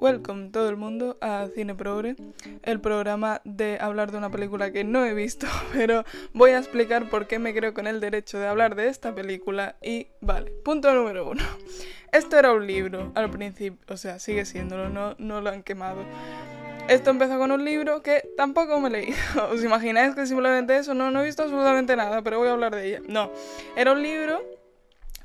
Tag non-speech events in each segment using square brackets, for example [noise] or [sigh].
Welcome todo el mundo a Cine Progre, el programa de hablar de una película que no he visto, [laughs] pero voy a explicar por qué me creo con el derecho de hablar de esta película y vale, punto número uno. Esto era un libro al principio, o sea, sigue siéndolo, no, no lo han quemado. Esto empezó con un libro que tampoco me leí. [laughs] ¿Os imagináis que simplemente eso? No, no he visto absolutamente nada, pero voy a hablar de ella. No, era un libro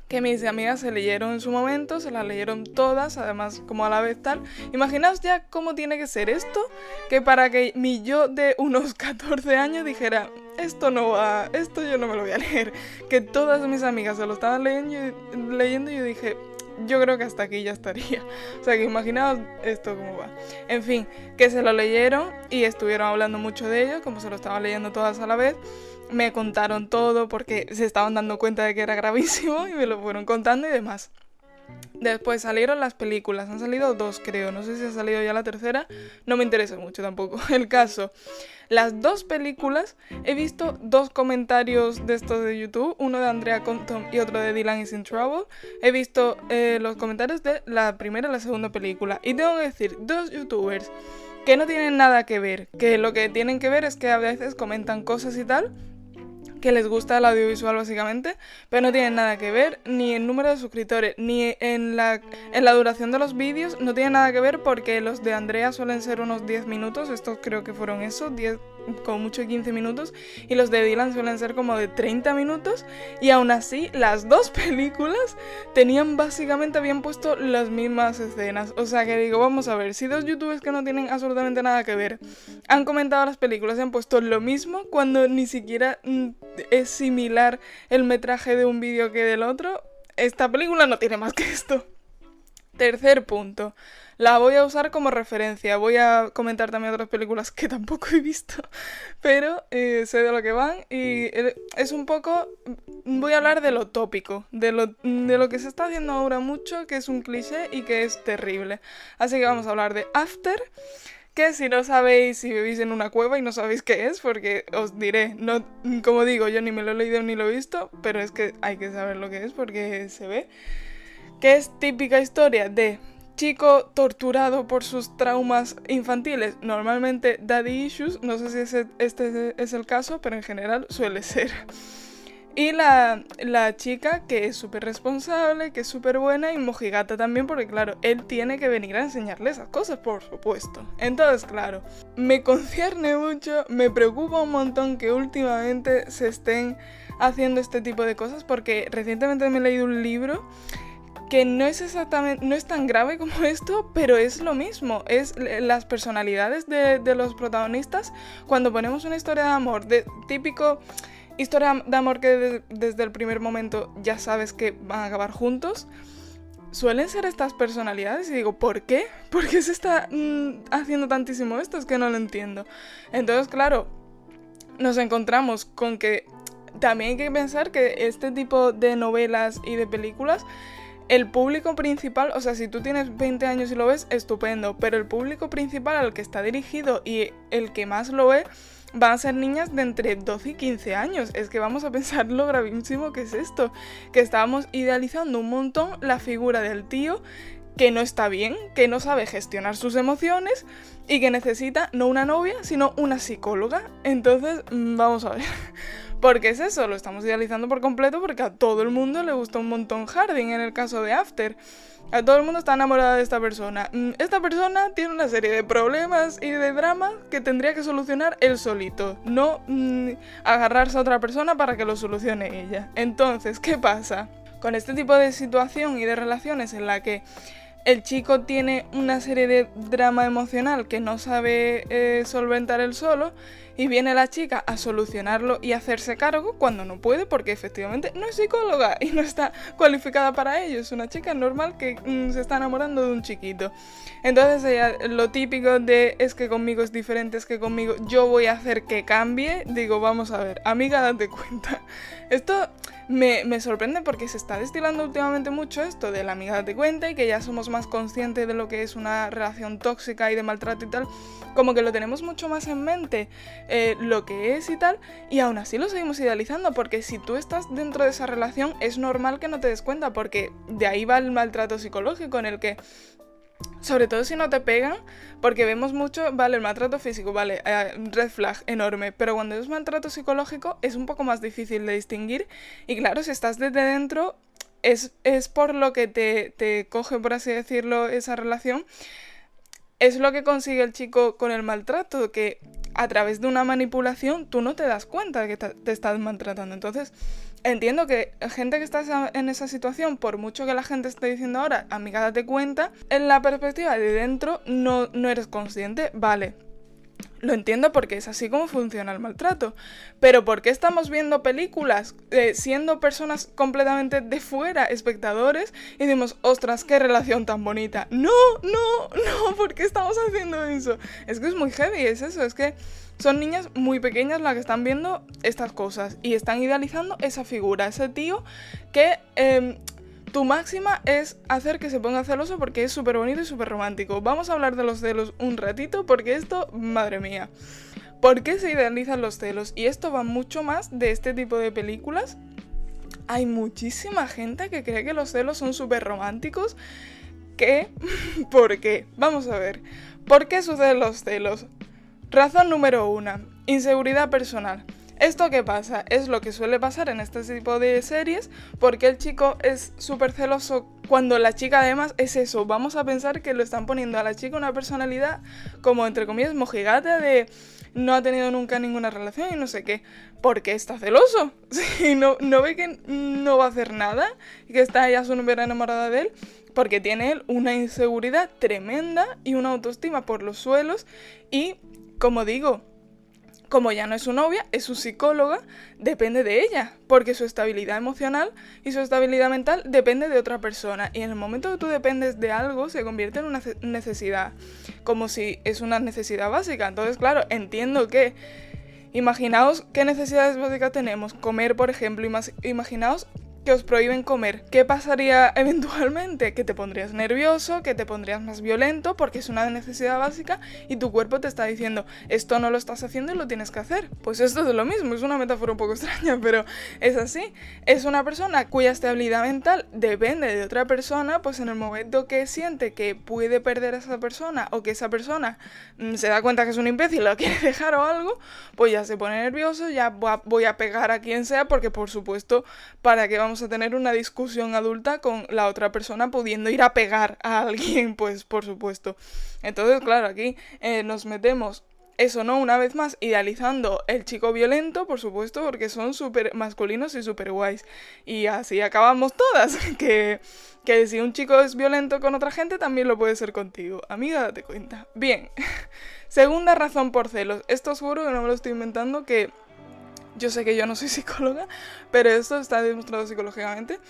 que mis amigas se leyeron en su momento, se las leyeron todas, además como a la vez tal. Imaginaos ya cómo tiene que ser esto, que para que mi yo de unos [laughs] 14 años dijera, esto no va, esto yo no me lo voy a leer, que todas mis amigas se lo estaban leyendo, leyendo y yo dije, yo creo que hasta aquí ya estaría. [laughs] O sea que imaginaos esto cómo va. En fin, que se lo leyeron y estuvieron hablando mucho de ello, como se lo estaban leyendo todas a la vez me contaron todo porque se estaban dando cuenta de que era gravísimo y me lo fueron contando y demás. Después salieron las películas, han salido dos creo, no sé si ha salido ya la tercera, no me interesa mucho tampoco [laughs] el caso. Las dos películas he visto dos comentarios de estos de YouTube, uno de Andrea Compton y otro de Dylan is in Trouble. He visto eh, los comentarios de la primera y la segunda película y tengo que decir, dos youtubers que no tienen nada que ver, que lo que tienen que ver es que a veces comentan cosas y tal que les gusta el audiovisual básicamente, pero no tienen nada que ver ni en número de suscriptores, ni en la, en la duración de los vídeos, no tiene nada que ver porque los de Andrea suelen ser unos 10 minutos, estos creo que fueron eso, 10, como mucho 15 minutos y los de Dylan suelen ser como de 30 minutos y aún así las dos [laughs] películas tenían básicamente habían puesto las mismas escenas. O sea que digo vamos a ver si dos youtubers que no tienen absolutamente nada que ver han comentado las películas y han puesto lo mismo cuando ni siquiera mm, es similar el metraje de un vídeo que del otro esta película no tiene más que esto. Tercer punto la voy a usar como referencia. Voy a comentar también otras películas que [laughs] tampoco he visto, pero eh, sé de lo que van y es un poco... Voy a hablar de lo tópico, de lo, de lo que se está haciendo ahora mucho, que es un cliché y que es terrible. Así que vamos a hablar de After que si no sabéis, si vivís en una cueva y no sabéis qué es, porque os diré, no, como digo, yo ni me lo he leído ni lo he visto, pero es que hay que saber lo que es porque se ve, que es típica historia de chico torturado por sus traumas infantiles, normalmente daddy issues, no sé si este es el caso, pero en general suele ser. Y la, la chica que es súper responsable, que es súper buena y mojigata también, porque claro, él tiene que venir a enseñarle esas cosas, por supuesto. Entonces, claro, me concierne mucho, me preocupa un montón que últimamente se estén haciendo este tipo de cosas, porque recientemente me he leído un libro que no es exactamente, no es tan grave como [laughs] esto, pero es lo mismo, es las personalidades de, los protagonistas cuando ponemos una historia de amor, de típico historia de amor que desde el primer momento ya sabes que van a acabar juntos, suelen ser estas personalidades y digo, ¿por qué? [laughs] ¿Por qué se está mm, haciendo tantísimo esto? Es que no lo entiendo. Entonces, claro, nos encontramos con que también hay que pensar que este tipo de novelas y de películas el público principal, o sea, si tú tienes 20 años y lo ves, estupendo, pero el público principal al que está dirigido y el que más lo ve van a ser niñas de entre 12 y 15 años. Es que vamos a pensar lo gravísimo que es esto, que estábamos idealizando un montón la figura del tío que no está bien, que no sabe gestionar sus emociones y que necesita no una novia, sino una psicóloga. Entonces, mm, vamos a ver. Porque es eso, lo estamos idealizando por completo porque a todo el mundo le gusta un montón Harding en el caso de After. A todo el mundo está enamorado de esta persona. Mm, esta persona tiene una serie de problemas y de dramas que tendría que solucionar él solito, no mm, agarrarse a otra persona para que lo solucione ella. Entonces, ¿qué pasa? Con este tipo de situación y de relaciones en la que el chico tiene una serie de drama emocional que no sabe eh, solventar él solo y viene la chica a solucionarlo y hacerse cargo cuando no puede porque efectivamente no es psicóloga y no está cualificada para ello, es una chica normal que mm, se está enamorando de un chiquito. Entonces lo típico de es que conmigo es diferente, es que conmigo yo voy a hacer que cambie, digo, vamos a ver, amiga, date cuenta. Esto me, sorprende porque se está destilando últimamente mucho esto de la amiga de cuenta y que ya somos más conscientes de lo que es una relación tóxica y de maltrato y tal, como que lo tenemos mucho más en mente eh, lo que es y tal, y aún así lo seguimos idealizando porque si tú estás dentro de esa relación es normal que no te des cuenta porque de ahí va el maltrato psicológico en el que sobre todo si no te pegan, porque vemos mucho, vale, el maltrato físico, vale, eh, red flag enorme, pero cuando es maltrato psicológico es un poco más difícil de distinguir y claro, si estás desde dentro es, es por lo que te, te coge, por así decirlo, esa relación, es lo que consigue el chico con el maltrato, que a través de una manipulación tú no te das cuenta de que te estás maltratando. Entonces, entiendo que gente que está en esa situación, por mucho que la gente esté diciendo ahora, amiga, date cuenta, en la perspectiva de dentro no, no eres consciente, vale. Lo entiendo porque es así como funciona el maltrato. Pero ¿por qué estamos viendo películas eh, siendo personas completamente de fuera, espectadores, y decimos, ostras, qué relación tan bonita? No, no, [laughs] no, ¿por qué estamos haciendo eso? Es que es muy heavy, es eso, es que son niñas muy pequeñas las que están viendo estas cosas y están idealizando esa figura, ese tío que em, tu máxima es hacer que se ponga celoso porque es súper bonito y súper romántico. Vamos a hablar de los celos un ratito porque esto, madre mía. ¿Por qué se idealizan los celos? Y esto va mucho más de este tipo de películas. Hay muchísima gente que cree que los celos son súper románticos. ¿Qué? [laughs] ¿Por qué? Vamos a ver. ¿Por qué suceden los celos? Razón número uno. Inseguridad personal. ¿Esto qué pasa? Es lo que suele pasar en este tipo de series porque el chico es súper celoso cuando la chica además es eso. Vamos a pensar que lo están poniendo a la chica una personalidad como entre comillas mojigate de no ha tenido nunca ninguna relación y no sé qué. Porque está celoso. [laughs] Si no, no ve que no va a hacer nada y que está ella súper enamorada de él porque tiene él una inseguridad tremenda y una autoestima por los suelos y como digo, como ya no es su novia, es su psicóloga, depende de ella, porque su estabilidad emocional y su estabilidad mental depende de otra persona. Y en el momento que tú dependes de algo, se convierte en una necesidad, como si es una necesidad básica. Entonces, claro, entiendo que... Imaginaos qué necesidades básicas tenemos. Comer, por ejemplo. Imaginaos que os prohíben comer, ¿qué pasaría [laughs] eventualmente? Que te pondrías nervioso, que te pondrías más violento porque es una necesidad básica y tu cuerpo te está diciendo esto no lo estás haciendo y lo tienes que hacer. Pues esto es lo mismo, es una metáfora un poco [laughs] extraña, pero es así. Es una persona cuya estabilidad mental depende de otra persona, pues en el momento que siente que puede perder a esa persona o que esa persona mm, se da cuenta que es un imbécil, lo quiere [laughs] dejar o algo, pues ya se pone nervioso, ya voy a pegar a quien sea porque por supuesto, ¿para qué vamos a tener una discusión adulta con la otra persona pudiendo ir a pegar a alguien, [laughs] pues por supuesto. Entonces, claro, aquí eh, nos metemos eso, ¿no? Una vez más, idealizando el chico violento, por supuesto, porque son súper masculinos y súper guays. Y así acabamos todas, [laughs] que, que si un chico es violento con otra gente, también lo puede ser contigo. Amiga, date cuenta. Bien. [laughs] Segunda razón por celos. Esto seguro que no me lo estoy inventando, que yo sé que yo no soy [laughs] psicóloga, pero esto está demostrado psicológicamente,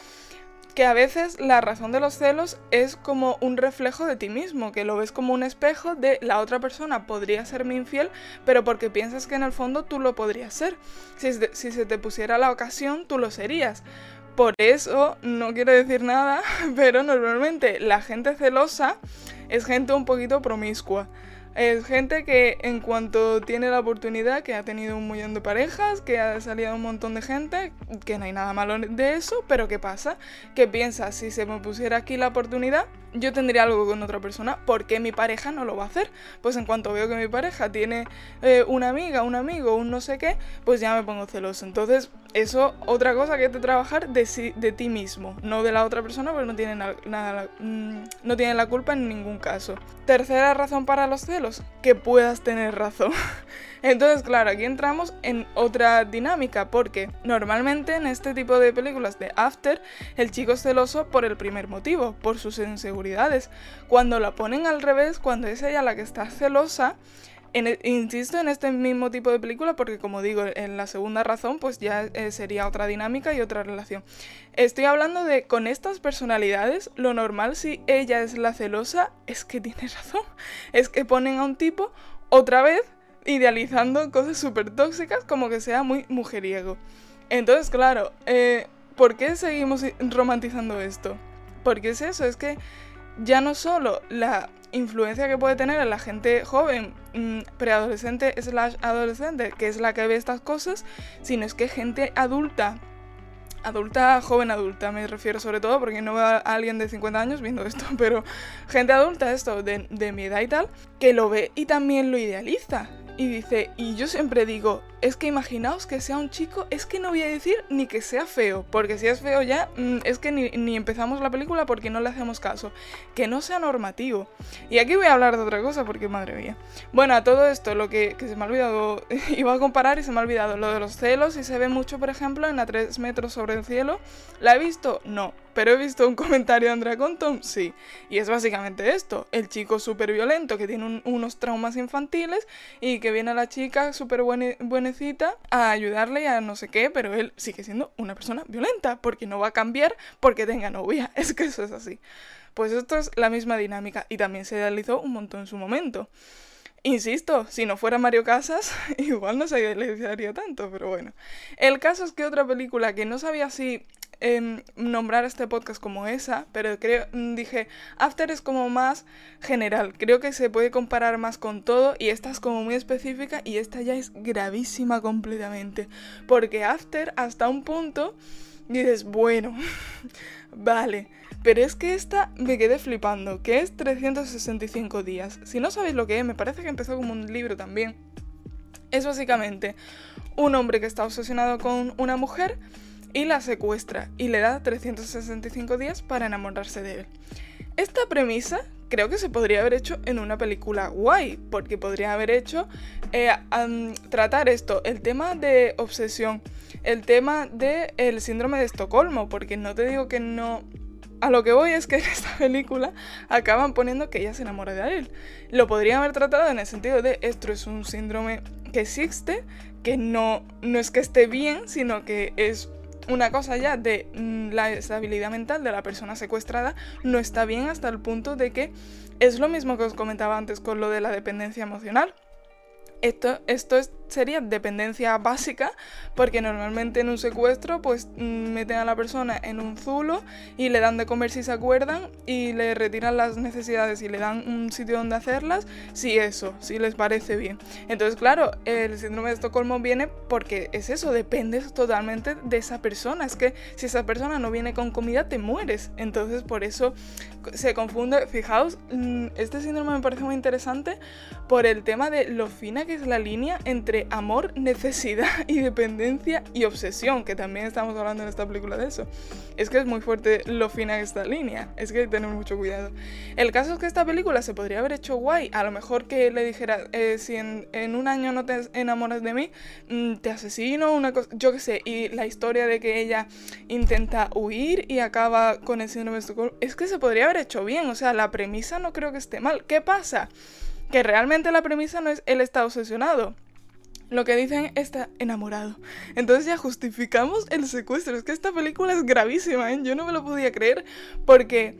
que a veces la razón de los celos es como un reflejo de ti mismo, que lo ves como un espejo de la otra persona podría serme infiel, pero porque piensas que en el fondo tú lo podrías ser. Si, si se te pusiera la ocasión, tú lo serías. Por eso, no quiero decir nada, [laughs] pero normalmente la gente celosa es gente un poquito promiscua. Es gente que en cuanto tiene la oportunidad, que ha tenido un millón de parejas, que ha salido un montón de gente, que no hay nada malo de eso, pero ¿qué pasa? Que piensa, si se me pusiera aquí la oportunidad, yo tendría algo con otra persona, ¿por qué mi pareja no lo va a hacer? Pues en cuanto veo que mi pareja tiene eh, una amiga, un amigo, un no sé qué, pues ya me pongo celoso. Entonces, eso, otra cosa que hay que trabajar de, de ti mismo, no de la otra persona, porque no tiene, nada, mm, no tiene la culpa en ningún caso. Tercera razón para los celos, que puedas tener razón. [laughs] Entonces, claro, aquí entramos en otra dinámica, porque normalmente en este tipo de películas de After, el chico es celoso por el primer motivo, por sus inseguridades. Cuando la ponen al revés, cuando es ella la que está celosa, e, insisto en este mismo tipo de película porque como digo, en la segunda razón pues ya eh, sería otra dinámica y otra relación. Estoy hablando de con estas personalidades, lo normal si ella es la celosa es que tiene [laughs] razón. Es que ponen a un tipo otra vez idealizando cosas súper tóxicas como que sea muy mujeriego. Entonces, claro, eh, ¿por qué seguimos romantizando esto? Porque es eso, es que ya no solo la influencia que puede tener en la gente joven, mm, preadolescente slash adolescente, que es la que ve estas cosas, sino es que gente adulta adulta, joven adulta, me refiero sobre todo porque no veo a alguien de 50 años viendo esto, [laughs] pero gente adulta, esto, de, de mi edad y tal, que lo ve y también lo idealiza. Y dice, y yo siempre digo, es que imaginaos que sea un chico, es que no voy a decir ni que sea feo, porque si es feo ya, mm, es que ni, empezamos la película porque no le hacemos caso, que no sea normativo. Y aquí voy a hablar de otra cosa porque madre mía. Bueno, a todo esto, lo que, que se me ha olvidado, [laughs] iba a comparar y se me ha olvidado, lo de los celos, y se ve mucho, por ejemplo, en A 3 metros sobre el cielo. ¿La he visto? No. Pero he visto un comentario de Andrea Compton, sí. Y es básicamente esto, el chico súper violento que tiene unos traumas infantiles y que viene a la chica súper buenecita a ayudarle y a no sé qué, pero él sigue siendo una persona violenta porque no va a cambiar porque tenga novia. [laughs] Es que eso es así. Pues esto es la misma dinámica y también se idealizó un montón en su momento. Insisto, si no fuera Mario Casas, [laughs] igual no se idealizaría tanto, pero bueno. El caso es que otra película que no sabía si Nombrar este podcast como esa, pero creo, mm, dije, After es como más general, creo que se puede comparar más con todo y esta es como muy específica y esta ya es gravísima completamente, porque After hasta un punto dices, bueno, [laughs] vale, pero es que esta me quedé flipando, que es 365 días. Si no sabéis lo que es, me parece que empezó como un libro también. Es básicamente un hombre que está obsesionado con una mujer y la secuestra y le da 365 días para enamorarse de él. Esta premisa creo que se podría haber hecho en una película guay, porque podría haber hecho eh, tratar esto, el tema de obsesión, el tema del el síndrome de Estocolmo, porque no te digo que no... A lo que voy es que en esta [laughs] película acaban poniendo que ella se enamora de él. Lo podrían haber tratado en el sentido de esto es un síndrome que existe, que no, no es que esté bien, sino que es una cosa ya de mm, la estabilidad mental de la persona secuestrada no está bien hasta el punto de que es lo mismo que os comentaba antes con lo de la dependencia emocional. Esto, esto es sería dependencia básica, porque normalmente en un secuestro pues mm, meten a la persona en un zulo y le dan de comer si se acuerdan y le retiran las necesidades y le dan un sitio donde hacerlas, si eso, si les parece bien. Entonces, claro, el síndrome de Estocolmo viene porque es eso, dependes totalmente de esa persona. Es que si esa persona no viene con comida, te mueres. Entonces, por eso se confunde. Fijaos, mm, este síndrome me parece muy interesante por el tema de lo fina que es la línea entre amor, necesidad [laughs] y dependencia y obsesión, que también estamos hablando en esta película de eso. Es que es muy fuerte lo fina esta línea, es que hay que tener mucho cuidado. El caso es que esta película se podría haber hecho guay, a lo mejor que le dijera, eh, si en, un año no te enamoras de mí, mm, te asesino, una cosa, yo qué sé, y la historia de que ella intenta huir y acaba con el síndrome de Estocolmo, es que se podría haber hecho bien, o sea, la premisa no creo que esté mal. ¿Qué pasa? Que realmente la premisa no es él está obsesionado lo que dicen está enamorado. Entonces ya justificamos el secuestro. Es que esta película es gravísima, ¿eh? Yo no me lo podía creer porque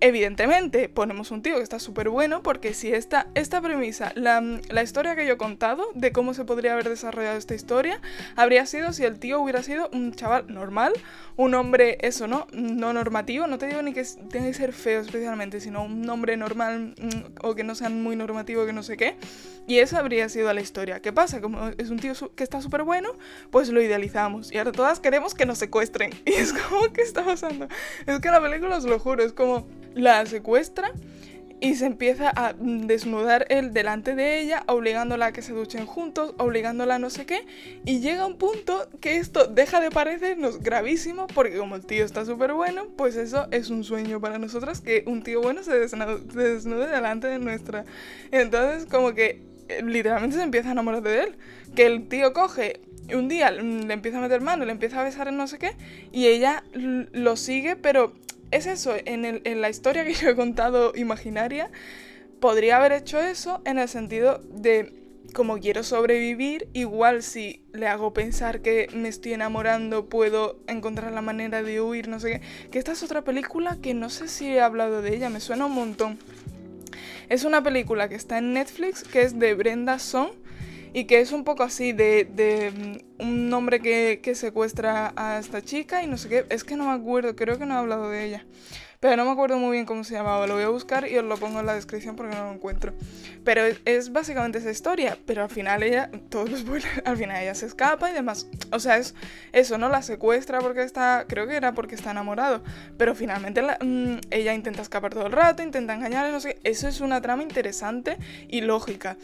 Evidentemente, ponemos un tío que está súper bueno porque si esta, esta premisa, la, la, historia que yo he contado de cómo se podría haber desarrollado esta historia, habría sido si el tío hubiera sido un chaval normal, un hombre, eso, ¿no? No normativo, no te digo ni que tenga que ser feo especialmente, sino un hombre normal mm, o que no sea muy normativo, que no sé qué. Y esa habría sido la historia. ¿Qué pasa? Como es un tío que está súper bueno, pues lo idealizamos. Y ahora todas queremos que nos secuestren. [laughs] Y es como, ¿qué está pasando? Es que la película, os lo juro, es como la secuestra y se empieza a desnudar él delante de ella, obligándola a que se duchen juntos, obligándola a no sé qué, y llega un punto que esto deja de parecernos gravísimo, porque como el tío está súper bueno, pues eso es un sueño para nosotras, que un tío bueno se desnude, delante de nuestra. Entonces como que eh, literalmente se empieza a enamorar de él, que el tío coge un día le empieza a meter mano, le empieza a besar en no sé qué, y ella lo sigue, pero es eso, en, la historia que yo he contado imaginaria, podría haber hecho eso en el sentido de como quiero sobrevivir, igual si le hago pensar que me estoy enamorando, puedo encontrar la manera de huir, no sé qué. Que esta es otra película que no sé si he hablado de ella, me suena un montón. Es una película que está en Netflix, que es de Brenda Song y que es un poco así de, mm, un hombre que, que, secuestra a esta chica y no sé qué, es que no me acuerdo, creo que no he hablado de ella. Pero no me acuerdo muy bien cómo se llamaba. Lo voy a buscar y os lo pongo en la descripción porque no lo encuentro. Pero es, básicamente esa historia, pero al final ella, todos [laughs] los al final ella se escapa y demás. O sea, es eso, ¿no? La secuestra porque está, creo que era porque está enamorado, pero finalmente mm, ella intenta escapar todo el rato, intenta engañarle, no sé. Eso es una trama interesante y lógica.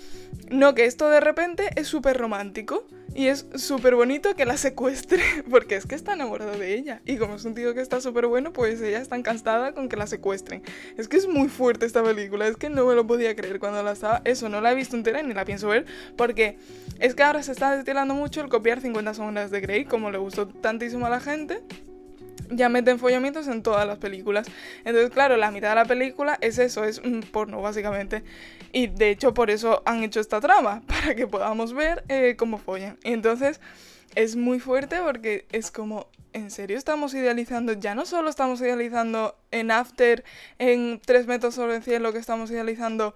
No que esto de repente es súper romántico y es súper bonito que la secuestre, [laughs] porque es que está enamorado de ella. Y como es un tío que está súper bueno, pues ella está encantada con que la secuestren. Es que es muy fuerte esta película, es que no me lo podía creer cuando la estaba. Eso, no la he visto entera ni la pienso ver, porque es que ahora se está destilando mucho el copiar 50 sombras de Grey, como le gustó tantísimo a la gente ya meten follamientos en todas las películas. Entonces, claro, la mitad de la película es eso, es un porno, básicamente. Y de hecho, por eso han hecho esta trama, [laughs] para que podamos ver eh, cómo follan. Y entonces, es muy fuerte porque es como, ¿en serio estamos idealizando? Ya no solo estamos idealizando en After, en Tres metros sobre el cielo, que estamos idealizando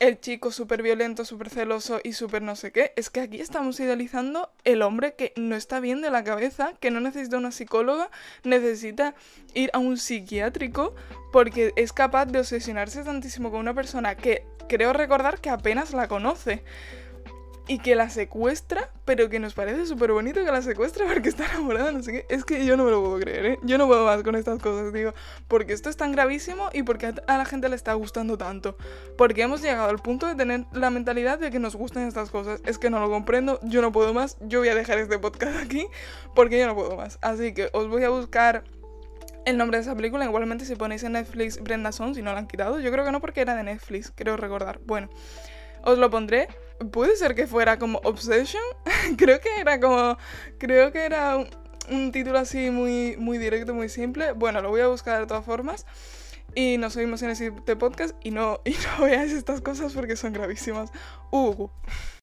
el chico súper violento, súper celoso y súper no sé qué. Es que aquí estamos idealizando el hombre que no está bien de la cabeza, que no necesita una psicóloga, necesita ir a un psiquiátrico porque es capaz de obsesionarse tantísimo con una persona que creo recordar que apenas la conoce y que la secuestra, pero que nos parece súper bonito que la secuestra porque está enamorada, no sé qué. Es que yo no me lo puedo creer, ¿eh? Yo no puedo más con estas cosas, digo, porque esto es tan gravísimo y porque a la gente le está gustando tanto. Porque hemos llegado al punto de tener la mentalidad de que nos gusten estas cosas. Es que no lo comprendo, yo no puedo más, yo voy a dejar este podcast aquí porque yo no puedo más. Así que os voy a buscar el nombre de esa película. Igualmente si ponéis en Netflix Brenda Song, si no la han quitado. Yo creo que no porque era de Netflix, creo recordar. Bueno, os lo pondré Puede ser que fuera como Obsession. [laughs] creo que era como. Creo que era un, título así muy, muy directo, muy simple. Bueno, lo voy a buscar de todas formas. Y nos oímos en siguiente podcast. Y no, [laughs] y no veáis estas cosas porque son gravísimas. Uh.